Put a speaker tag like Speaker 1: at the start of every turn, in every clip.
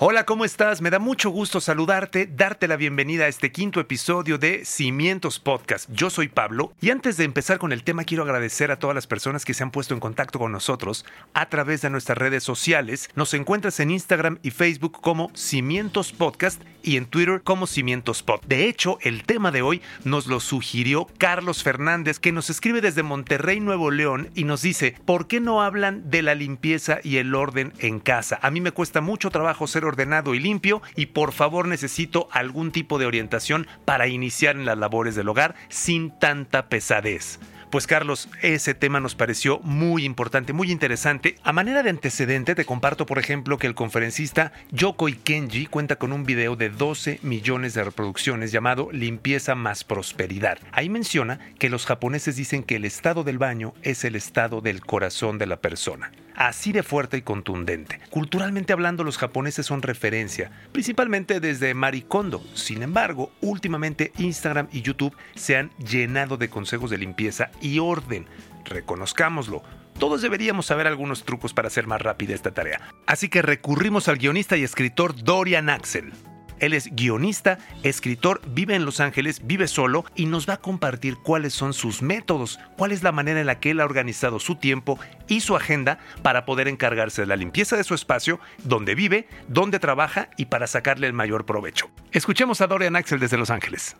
Speaker 1: Hola, ¿cómo estás? Me da mucho gusto saludarte, darte la bienvenida a este quinto episodio de Cimientos Podcast. Yo soy Pablo y antes de empezar con el tema quiero agradecer a todas las personas que se han puesto en contacto con nosotros a través de nuestras redes sociales. Nos encuentras en Instagram y Facebook como Cimientos Podcast y en Twitter como Cimientos Pod. De hecho, el tema de hoy nos lo sugirió Carlos Fernández, que nos escribe desde Monterrey, Nuevo León, y nos dice, ¿por qué no hablan de la limpieza y el orden en casa? A mí me cuesta mucho trabajo ser ordenado y limpio y por favor necesito algún tipo de orientación para iniciar en las labores del hogar sin tanta pesadez. Pues Carlos, ese tema nos pareció muy importante, muy interesante. A manera de antecedente te comparto, por ejemplo, que el conferencista Yoko Kenji cuenta con un video de 12 millones de reproducciones llamado Limpieza más Prosperidad. Ahí menciona que los japoneses dicen que el estado del baño es el estado del corazón de la persona así de fuerte y contundente. Culturalmente hablando, los japoneses son referencia, principalmente desde Maricondo. Sin embargo, últimamente Instagram y YouTube se han llenado de consejos de limpieza y orden. Reconozcámoslo. Todos deberíamos saber algunos trucos para hacer más rápida esta tarea. Así que recurrimos al guionista y escritor Dorian Axel. Él es guionista, escritor, vive en Los Ángeles, vive solo y nos va a compartir cuáles son sus métodos, cuál es la manera en la que él ha organizado su tiempo y su agenda para poder encargarse de la limpieza de su espacio, donde vive, donde trabaja y para sacarle el mayor provecho. Escuchemos a Dorian Axel desde Los Ángeles.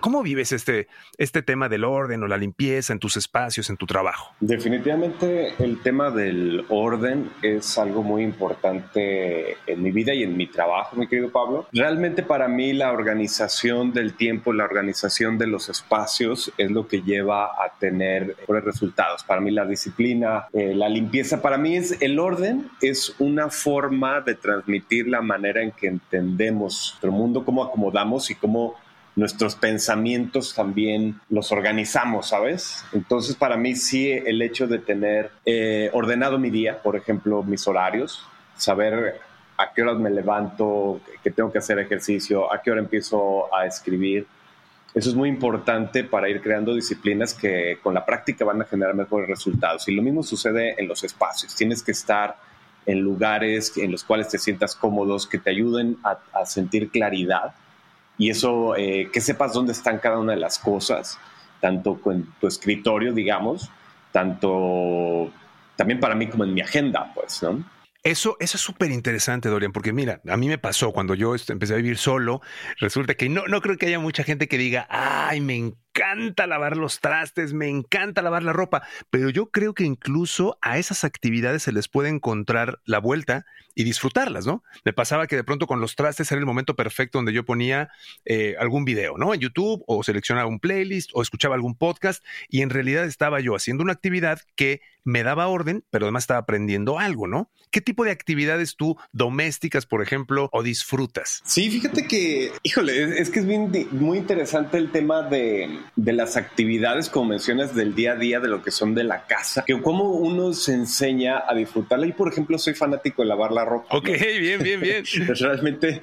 Speaker 1: ¿Cómo vives este, este tema del orden o la limpieza en tus espacios, en tu trabajo?
Speaker 2: Definitivamente el tema del orden es algo muy importante en mi vida y en mi trabajo, mi querido Pablo. Realmente para mí la organización del tiempo, la organización de los espacios es lo que lleva a tener mejores resultados. Para mí la disciplina, eh, la limpieza, para mí es el orden, es una forma de transmitir la manera en que entendemos nuestro mundo, cómo acomodamos y cómo nuestros pensamientos también los organizamos, ¿sabes? Entonces para mí sí el hecho de tener eh, ordenado mi día, por ejemplo, mis horarios, saber a qué horas me levanto, que tengo que hacer ejercicio, a qué hora empiezo a escribir. Eso es muy importante para ir creando disciplinas que con la práctica van a generar mejores resultados. Y lo mismo sucede en los espacios. Tienes que estar en lugares en los cuales te sientas cómodos, que te ayuden a, a sentir claridad y eso, eh, que sepas dónde están cada una de las cosas, tanto con tu escritorio, digamos, tanto también para mí como en mi agenda, pues, ¿no?
Speaker 1: Eso, eso es súper interesante, Dorian, porque mira, a mí me pasó cuando yo empecé a vivir solo, resulta que no, no creo que haya mucha gente que diga, ay, me encanta lavar los trastes, me encanta lavar la ropa, pero yo creo que incluso a esas actividades se les puede encontrar la vuelta y disfrutarlas, ¿no? Me pasaba que de pronto con los trastes era el momento perfecto donde yo ponía eh, algún video, ¿no? En YouTube o seleccionaba un playlist o escuchaba algún podcast y en realidad estaba yo haciendo una actividad que me daba orden, pero además estaba aprendiendo algo, ¿no? ¿Qué tipo de actividades tú domésticas, por ejemplo, o disfrutas?
Speaker 2: Sí, fíjate que, híjole, es que es muy interesante el tema de, de las actividades, como mencionas, del día a día, de lo que son de la casa, que cómo uno se enseña a disfrutarla. Y, por ejemplo, soy fanático de lavar la ropa.
Speaker 1: Ok, bien, bien, bien.
Speaker 2: Realmente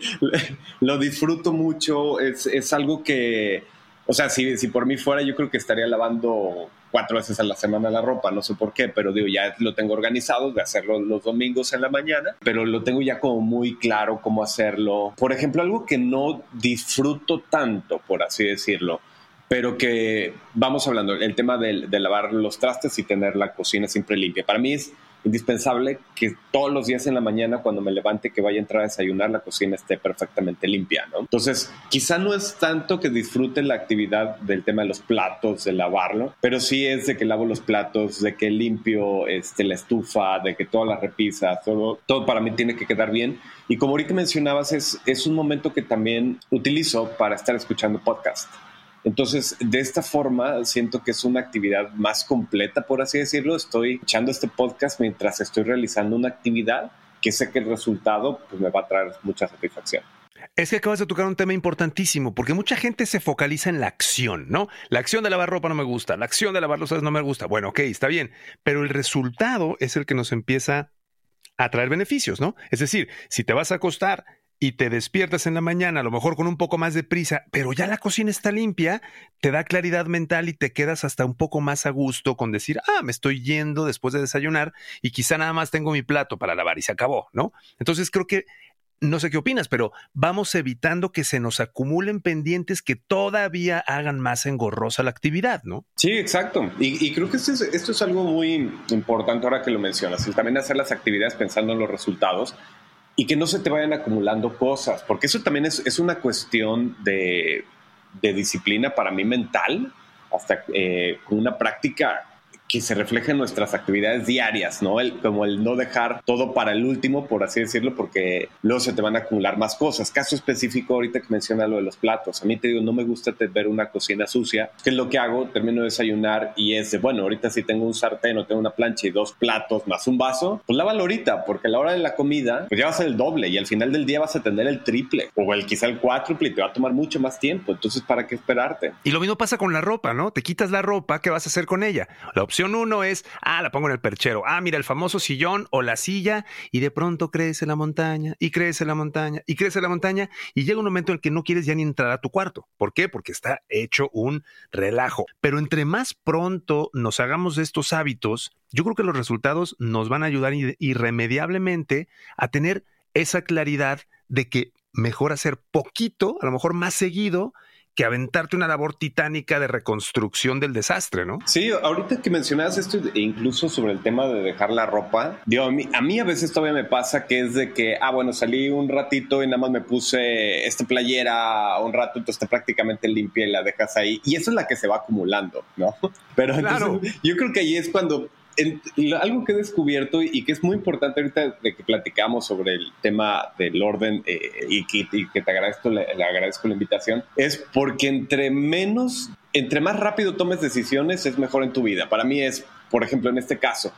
Speaker 2: lo disfruto mucho, es, es algo que, o sea, si, si por mí fuera, yo creo que estaría lavando cuatro veces a la semana la ropa, no sé por qué, pero digo, ya lo tengo organizado de hacerlo los domingos en la mañana, pero lo tengo ya como muy claro cómo hacerlo. Por ejemplo, algo que no disfruto tanto, por así decirlo, pero que vamos hablando, el tema de, lavar los trastes y tener la cocina siempre limpia. Para mí es indispensable que todos los días en la mañana cuando me levante que vaya a entrar a desayunar la cocina esté perfectamente limpia, ¿no? Entonces, quizá no es tanto que disfrute la actividad del tema de los platos, de lavarlo, pero sí es de que lavo los platos, de que limpio este, la estufa, de que todas las repisas, todo, todo para mí tiene que quedar bien. Y como ahorita mencionabas, es, es un momento que también utilizo para estar escuchando podcast. Entonces, de esta forma, siento que es una actividad más completa, por así decirlo. Estoy echando este podcast mientras estoy realizando una actividad que sé que el resultado pues, me va a traer mucha satisfacción.
Speaker 1: Es que acabas de tocar un tema importantísimo, porque mucha gente se focaliza en la acción, ¿no? La acción de lavar ropa no me gusta, la acción de lavar los no me gusta. Bueno, ok, está bien, pero el resultado es el que nos empieza a traer beneficios, ¿no? Es decir, si te vas a acostar y te despiertas en la mañana, a lo mejor con un poco más de prisa, pero ya la cocina está limpia, te da claridad mental y te quedas hasta un poco más a gusto con decir, ah, me estoy yendo después de desayunar y quizá nada más tengo mi plato para lavar y se acabó, ¿no? Entonces creo que no sé qué opinas, pero vamos evitando que se nos acumulen pendientes que todavía hagan más engorrosa la actividad, ¿no?
Speaker 2: Sí, exacto. Y, creo que esto es, esto es, algo muy importante ahora que lo mencionas, el también hacer las actividades pensando en los resultados y que no se te vayan acumulando cosas, porque eso también es, es una cuestión de, de, disciplina para mí mental, hasta eh, una práctica que se refleja en nuestras actividades diarias, ¿no? El, como el no dejar todo para el último, por así decirlo, porque luego se te van a acumular más cosas. Caso específico, ahorita que menciona lo de los platos, a mí te digo, no me gusta ver una cocina sucia, que es lo que hago, termino de desayunar y es de, bueno, ahorita si tengo un sartén o tengo una plancha y dos platos más un vaso, pues lávalo ahorita, porque a la hora de la comida, pues ya va a ser el doble y al final del día vas a tener el triple o el quizá el cuádruple y te va a tomar mucho más tiempo. Entonces, ¿para qué esperarte?
Speaker 1: Y lo mismo pasa con la ropa, ¿no? Te quitas la ropa, ¿qué vas a hacer con ella? La opción uno es, ah, la pongo en el perchero, ah, mira el famoso sillón o la silla, y de pronto crece la montaña, y crece la montaña, y crece la montaña, y llega un momento en el que no quieres ya ni entrar a tu cuarto. ¿Por qué? Porque está hecho un relajo. Pero entre más pronto nos hagamos de estos hábitos, yo creo que los resultados nos van a ayudar irremediablemente a tener esa claridad de que mejor hacer poquito, a lo mejor más seguido, que aventarte una labor titánica de reconstrucción del desastre, ¿no?
Speaker 2: Sí, ahorita que mencionabas esto, incluso sobre el tema de dejar la ropa, digo, a mí, a mí a veces todavía me pasa que es de que, ah, bueno, salí un ratito y nada más me puse esta playera un rato, entonces prácticamente limpia y la dejas ahí. Y eso es la que se va acumulando, ¿no? Pero entonces, yo creo que ahí es cuando algo que he descubierto y que es muy importante ahorita de que platicamos sobre el tema del orden eh, y, que, te agradezco, le, agradezco la invitación, es porque entre menos, entre más rápido tomes decisiones es mejor en tu vida. Para mí es, por ejemplo, en este caso,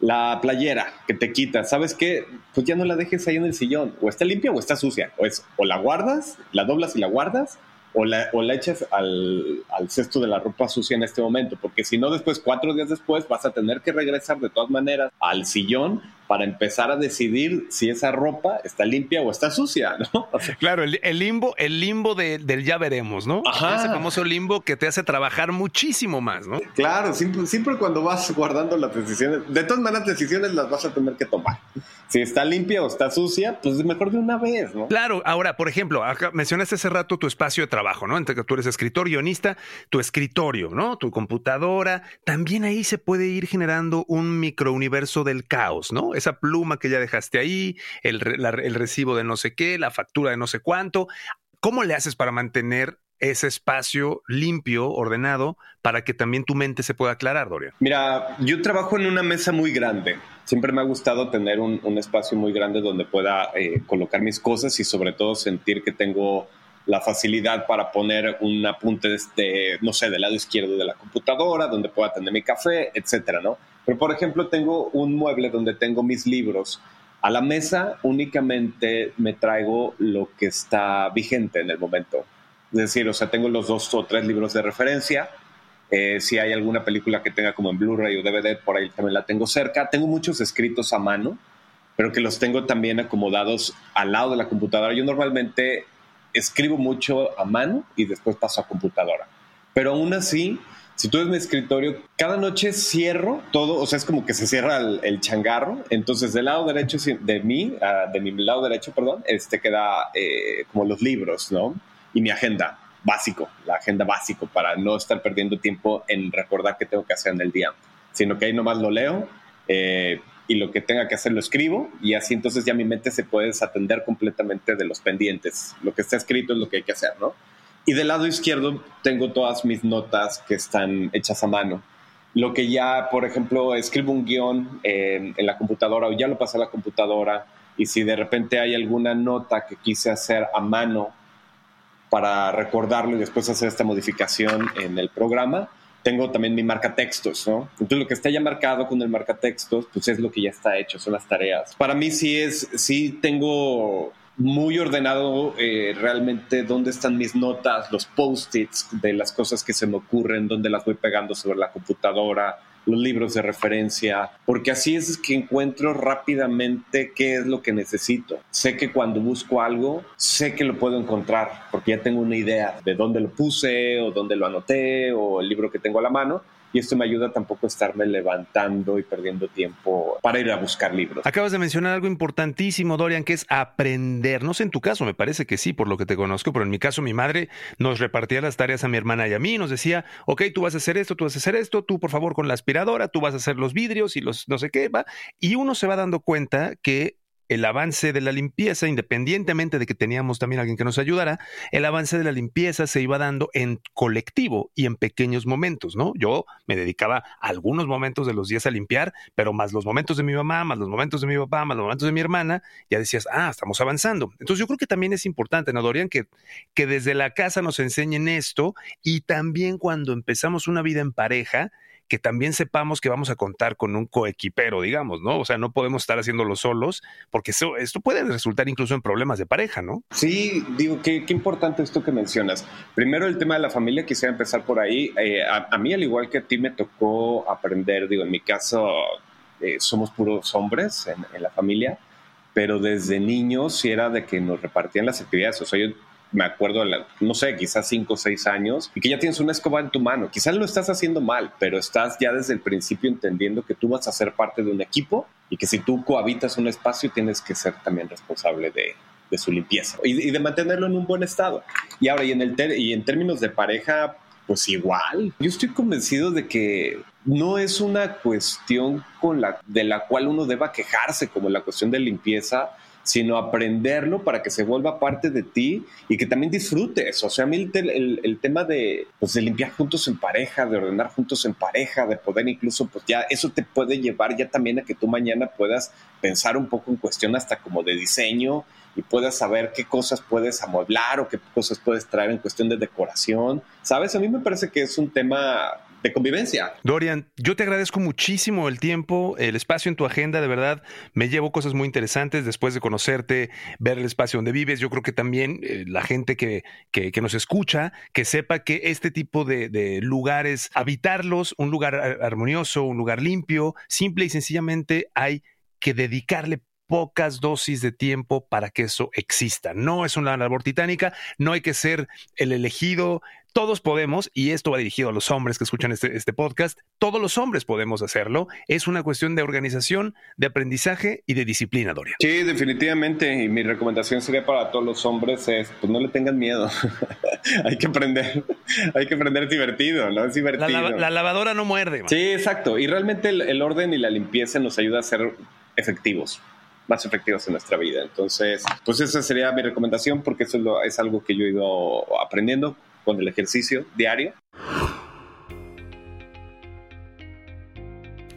Speaker 2: la playera que te quitas, ¿sabes qué? Pues ya no la dejes ahí en el sillón, o está limpia o está sucia, o es o la guardas, la doblas y la guardas, o la, o echas al, al, cesto de la ropa sucia en este momento, porque si no, después, cuatro días después, vas a tener que regresar de todas maneras al sillón para empezar a decidir si esa ropa está limpia o está sucia, ¿no?
Speaker 1: claro, el, limbo, el limbo del ya veremos, ¿no? Ajá. Ese famoso limbo que te hace trabajar muchísimo más, ¿no?
Speaker 2: Claro, siempre, siempre cuando vas guardando las decisiones, de todas maneras decisiones las vas a tener que tomar. Si está limpia o está sucia, pues mejor de una vez, ¿no?
Speaker 1: Claro, ahora, por ejemplo, mencionaste hace rato tu espacio de trabajo, ¿no? Entre que tú eres escritor, guionista, tu escritorio, ¿no? Tu computadora, también ahí se puede ir generando un microuniverso del caos, ¿no? Esa pluma que ya dejaste ahí, el, el recibo de no sé qué, la factura de no sé cuánto. ¿Cómo le haces para mantener ese espacio limpio, ordenado, para que también tu mente se pueda aclarar, Dorian?
Speaker 2: Mira, yo trabajo en una mesa muy grande. Siempre me ha gustado tener un, espacio muy grande donde pueda eh, colocar mis cosas y sobre todo sentir que tengo la facilidad para poner un apunte, este, no sé, del lado izquierdo de la computadora, donde pueda tener mi café, etcétera, ¿no? Pero, por ejemplo, tengo un mueble donde tengo mis libros. A la mesa únicamente me traigo lo que está vigente en el momento. Es decir, o sea, tengo los dos o tres libros de referencia. Eh, si hay alguna película que tenga como en Blu-ray o DVD, por ahí también la tengo cerca. Tengo muchos escritos a mano, pero que los tengo también acomodados al lado de la computadora. Yo normalmente escribo mucho a mano y después paso a computadora. Pero aún así, si tú ves mi escritorio, cada noche cierro todo, o sea, es como que se cierra el, changarro. Entonces, del lado derecho de mí, ah, de mi lado derecho, perdón, este queda eh, como los libros, ¿no? Y mi agenda, básico, la agenda básico, para no estar perdiendo tiempo en recordar qué tengo que hacer en el día, sino que ahí nomás lo leo eh, y lo que tenga que hacer lo escribo y así entonces ya mi mente se puede desatender completamente de los pendientes. Lo que está escrito es lo que hay que hacer, ¿no? Y del lado izquierdo tengo todas mis notas que están hechas a mano. Lo que ya, por ejemplo, escribo un guion en, la computadora o ya lo pasé a la computadora y si de repente hay alguna nota que quise hacer a mano para recordarlo y después hacer esta modificación en el programa, tengo también mi marca textos, ¿no? Entonces lo que está ya marcado con el marca textos, pues es lo que ya está hecho, son las tareas. Para mí sí es, sí tengo muy ordenado eh, realmente dónde están mis notas, los post-its de las cosas que se me ocurren, dónde las voy pegando sobre la computadora, los libros de referencia, porque así es que encuentro rápidamente qué es lo que necesito. Sé que cuando busco algo, sé que lo puedo encontrar, porque ya tengo una idea de dónde lo puse o dónde lo anoté o el libro que tengo a la mano y esto me ayuda tampoco a estarme levantando y perdiendo tiempo para ir a buscar libros.
Speaker 1: Acabas de mencionar algo importantísimo, Dorian, que es aprender. No sé en tu caso, me parece que sí, por lo que te conozco, pero en mi caso mi madre nos repartía las tareas a mi hermana y a mí, nos decía, ok, tú vas a hacer esto, tú vas a hacer esto, tú por favor con la aspiradora, tú vas a hacer los vidrios y los no sé qué, va. Y uno se va dando cuenta que el avance de la limpieza, independientemente de que teníamos también alguien que nos ayudara, el avance de la limpieza se iba dando en colectivo y en pequeños momentos, ¿no? Yo me dedicaba algunos momentos de los días a limpiar, pero más los momentos de mi mamá, más los momentos de mi papá, más los momentos de mi hermana, ya decías, ah, estamos avanzando. Entonces yo creo que también es importante, ¿no, Dorian? Que, que desde la casa nos enseñen esto y también cuando empezamos una vida en pareja, que también sepamos que vamos a contar con un coequipero, digamos, ¿no? O sea, no podemos estar haciéndolo solos, porque eso, esto puede resultar incluso en problemas de pareja, ¿no?
Speaker 2: Sí, digo, qué, qué importante esto que mencionas. Primero, el tema de la familia, quisiera empezar por ahí. Eh, a, mí, al igual que a ti, me tocó aprender, digo, en mi caso, eh, somos puros hombres en, la familia, pero desde niños sí era de que nos repartían las actividades. O sea, yo me acuerdo, no sé, quizás cinco o seis años, y que ya tienes una escoba en tu mano. Quizás lo estás haciendo mal, pero estás ya desde el principio entendiendo que tú vas a ser parte de un equipo y que si tú cohabitas un espacio tienes que ser también responsable de, de su limpieza y, de mantenerlo en un buen estado. Y ahora, y en, el y en términos de pareja, pues igual. Yo estoy convencido de que no es una cuestión con la, de la cual uno deba quejarse, como la cuestión de limpieza, sino aprenderlo para que se vuelva parte de ti y que también disfrutes. O sea, a mí el, tema de, pues, de limpiar juntos en pareja, de ordenar juntos en pareja, de poder incluso, pues ya eso te puede llevar ya también a que tú mañana puedas pensar un poco en cuestión hasta como de diseño y puedas saber qué cosas puedes amueblar o qué cosas puedes traer en cuestión de decoración. ¿Sabes? A mí me parece que es un tema de convivencia.
Speaker 1: Dorian, yo te agradezco muchísimo el tiempo, el espacio en tu agenda, de verdad, me llevo cosas muy interesantes después de conocerte, ver el espacio donde vives. Yo creo que también eh, la gente que, que, nos escucha, que sepa que este tipo de, de lugares, habitarlos, un lugar armonioso, un lugar limpio, simple y sencillamente hay que dedicarle pocas dosis de tiempo para que eso exista. No es una labor titánica, no hay que ser el elegido, todos podemos, y esto va dirigido a los hombres que escuchan este, este, podcast, todos los hombres podemos hacerlo. Es una cuestión de organización, de aprendizaje y de disciplina, Dorian.
Speaker 2: Sí, definitivamente. Y mi recomendación sería para todos los hombres es, pues no le tengan miedo. hay que aprender, hay que aprender divertido, ¿no? Es divertido.
Speaker 1: La, lavadora no muerde.
Speaker 2: Sí, exacto. Y realmente el, orden y la limpieza nos ayuda a ser efectivos más efectivos en nuestra vida. Entonces, pues esa sería mi recomendación porque eso es algo que yo he ido aprendiendo con el ejercicio diario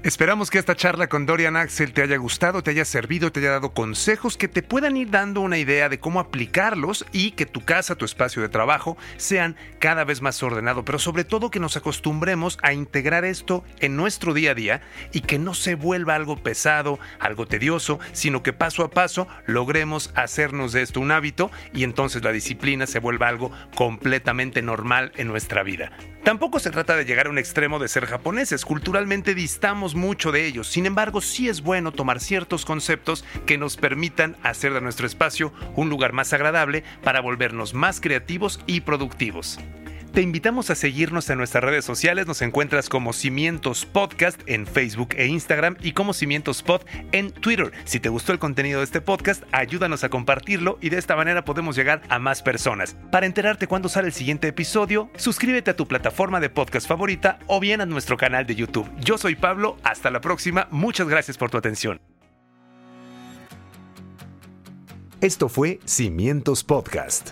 Speaker 1: Esperamos que esta charla con Dorian Axel te haya gustado, te haya servido, te haya dado consejos que te puedan ir dando una idea de cómo aplicarlos y que tu casa, tu espacio de trabajo sean cada vez más ordenado, pero sobre todo que nos acostumbremos a integrar esto en nuestro día a día y que no se vuelva algo pesado, algo tedioso, sino que paso a paso logremos hacernos de esto un hábito y entonces la disciplina se vuelva algo completamente normal en nuestra vida. Tampoco se trata de llegar a un extremo de ser japoneses, culturalmente distamos mucho de ellos, sin embargo sí es bueno tomar ciertos conceptos que nos permitan hacer de nuestro espacio un lugar más agradable para volvernos más creativos y productivos. Te invitamos a seguirnos en nuestras redes sociales. Nos encuentras como Cimientos Podcast en Facebook e Instagram y como Cimientos Pod en Twitter. Si te gustó el contenido de este podcast, ayúdanos a compartirlo y de esta manera podemos llegar a más personas. Para enterarte cuándo sale el siguiente episodio, suscríbete a tu plataforma de podcast favorita o bien a nuestro canal de YouTube. Yo soy Pablo, hasta la próxima. Muchas gracias por tu atención. Esto fue Cimientos Podcast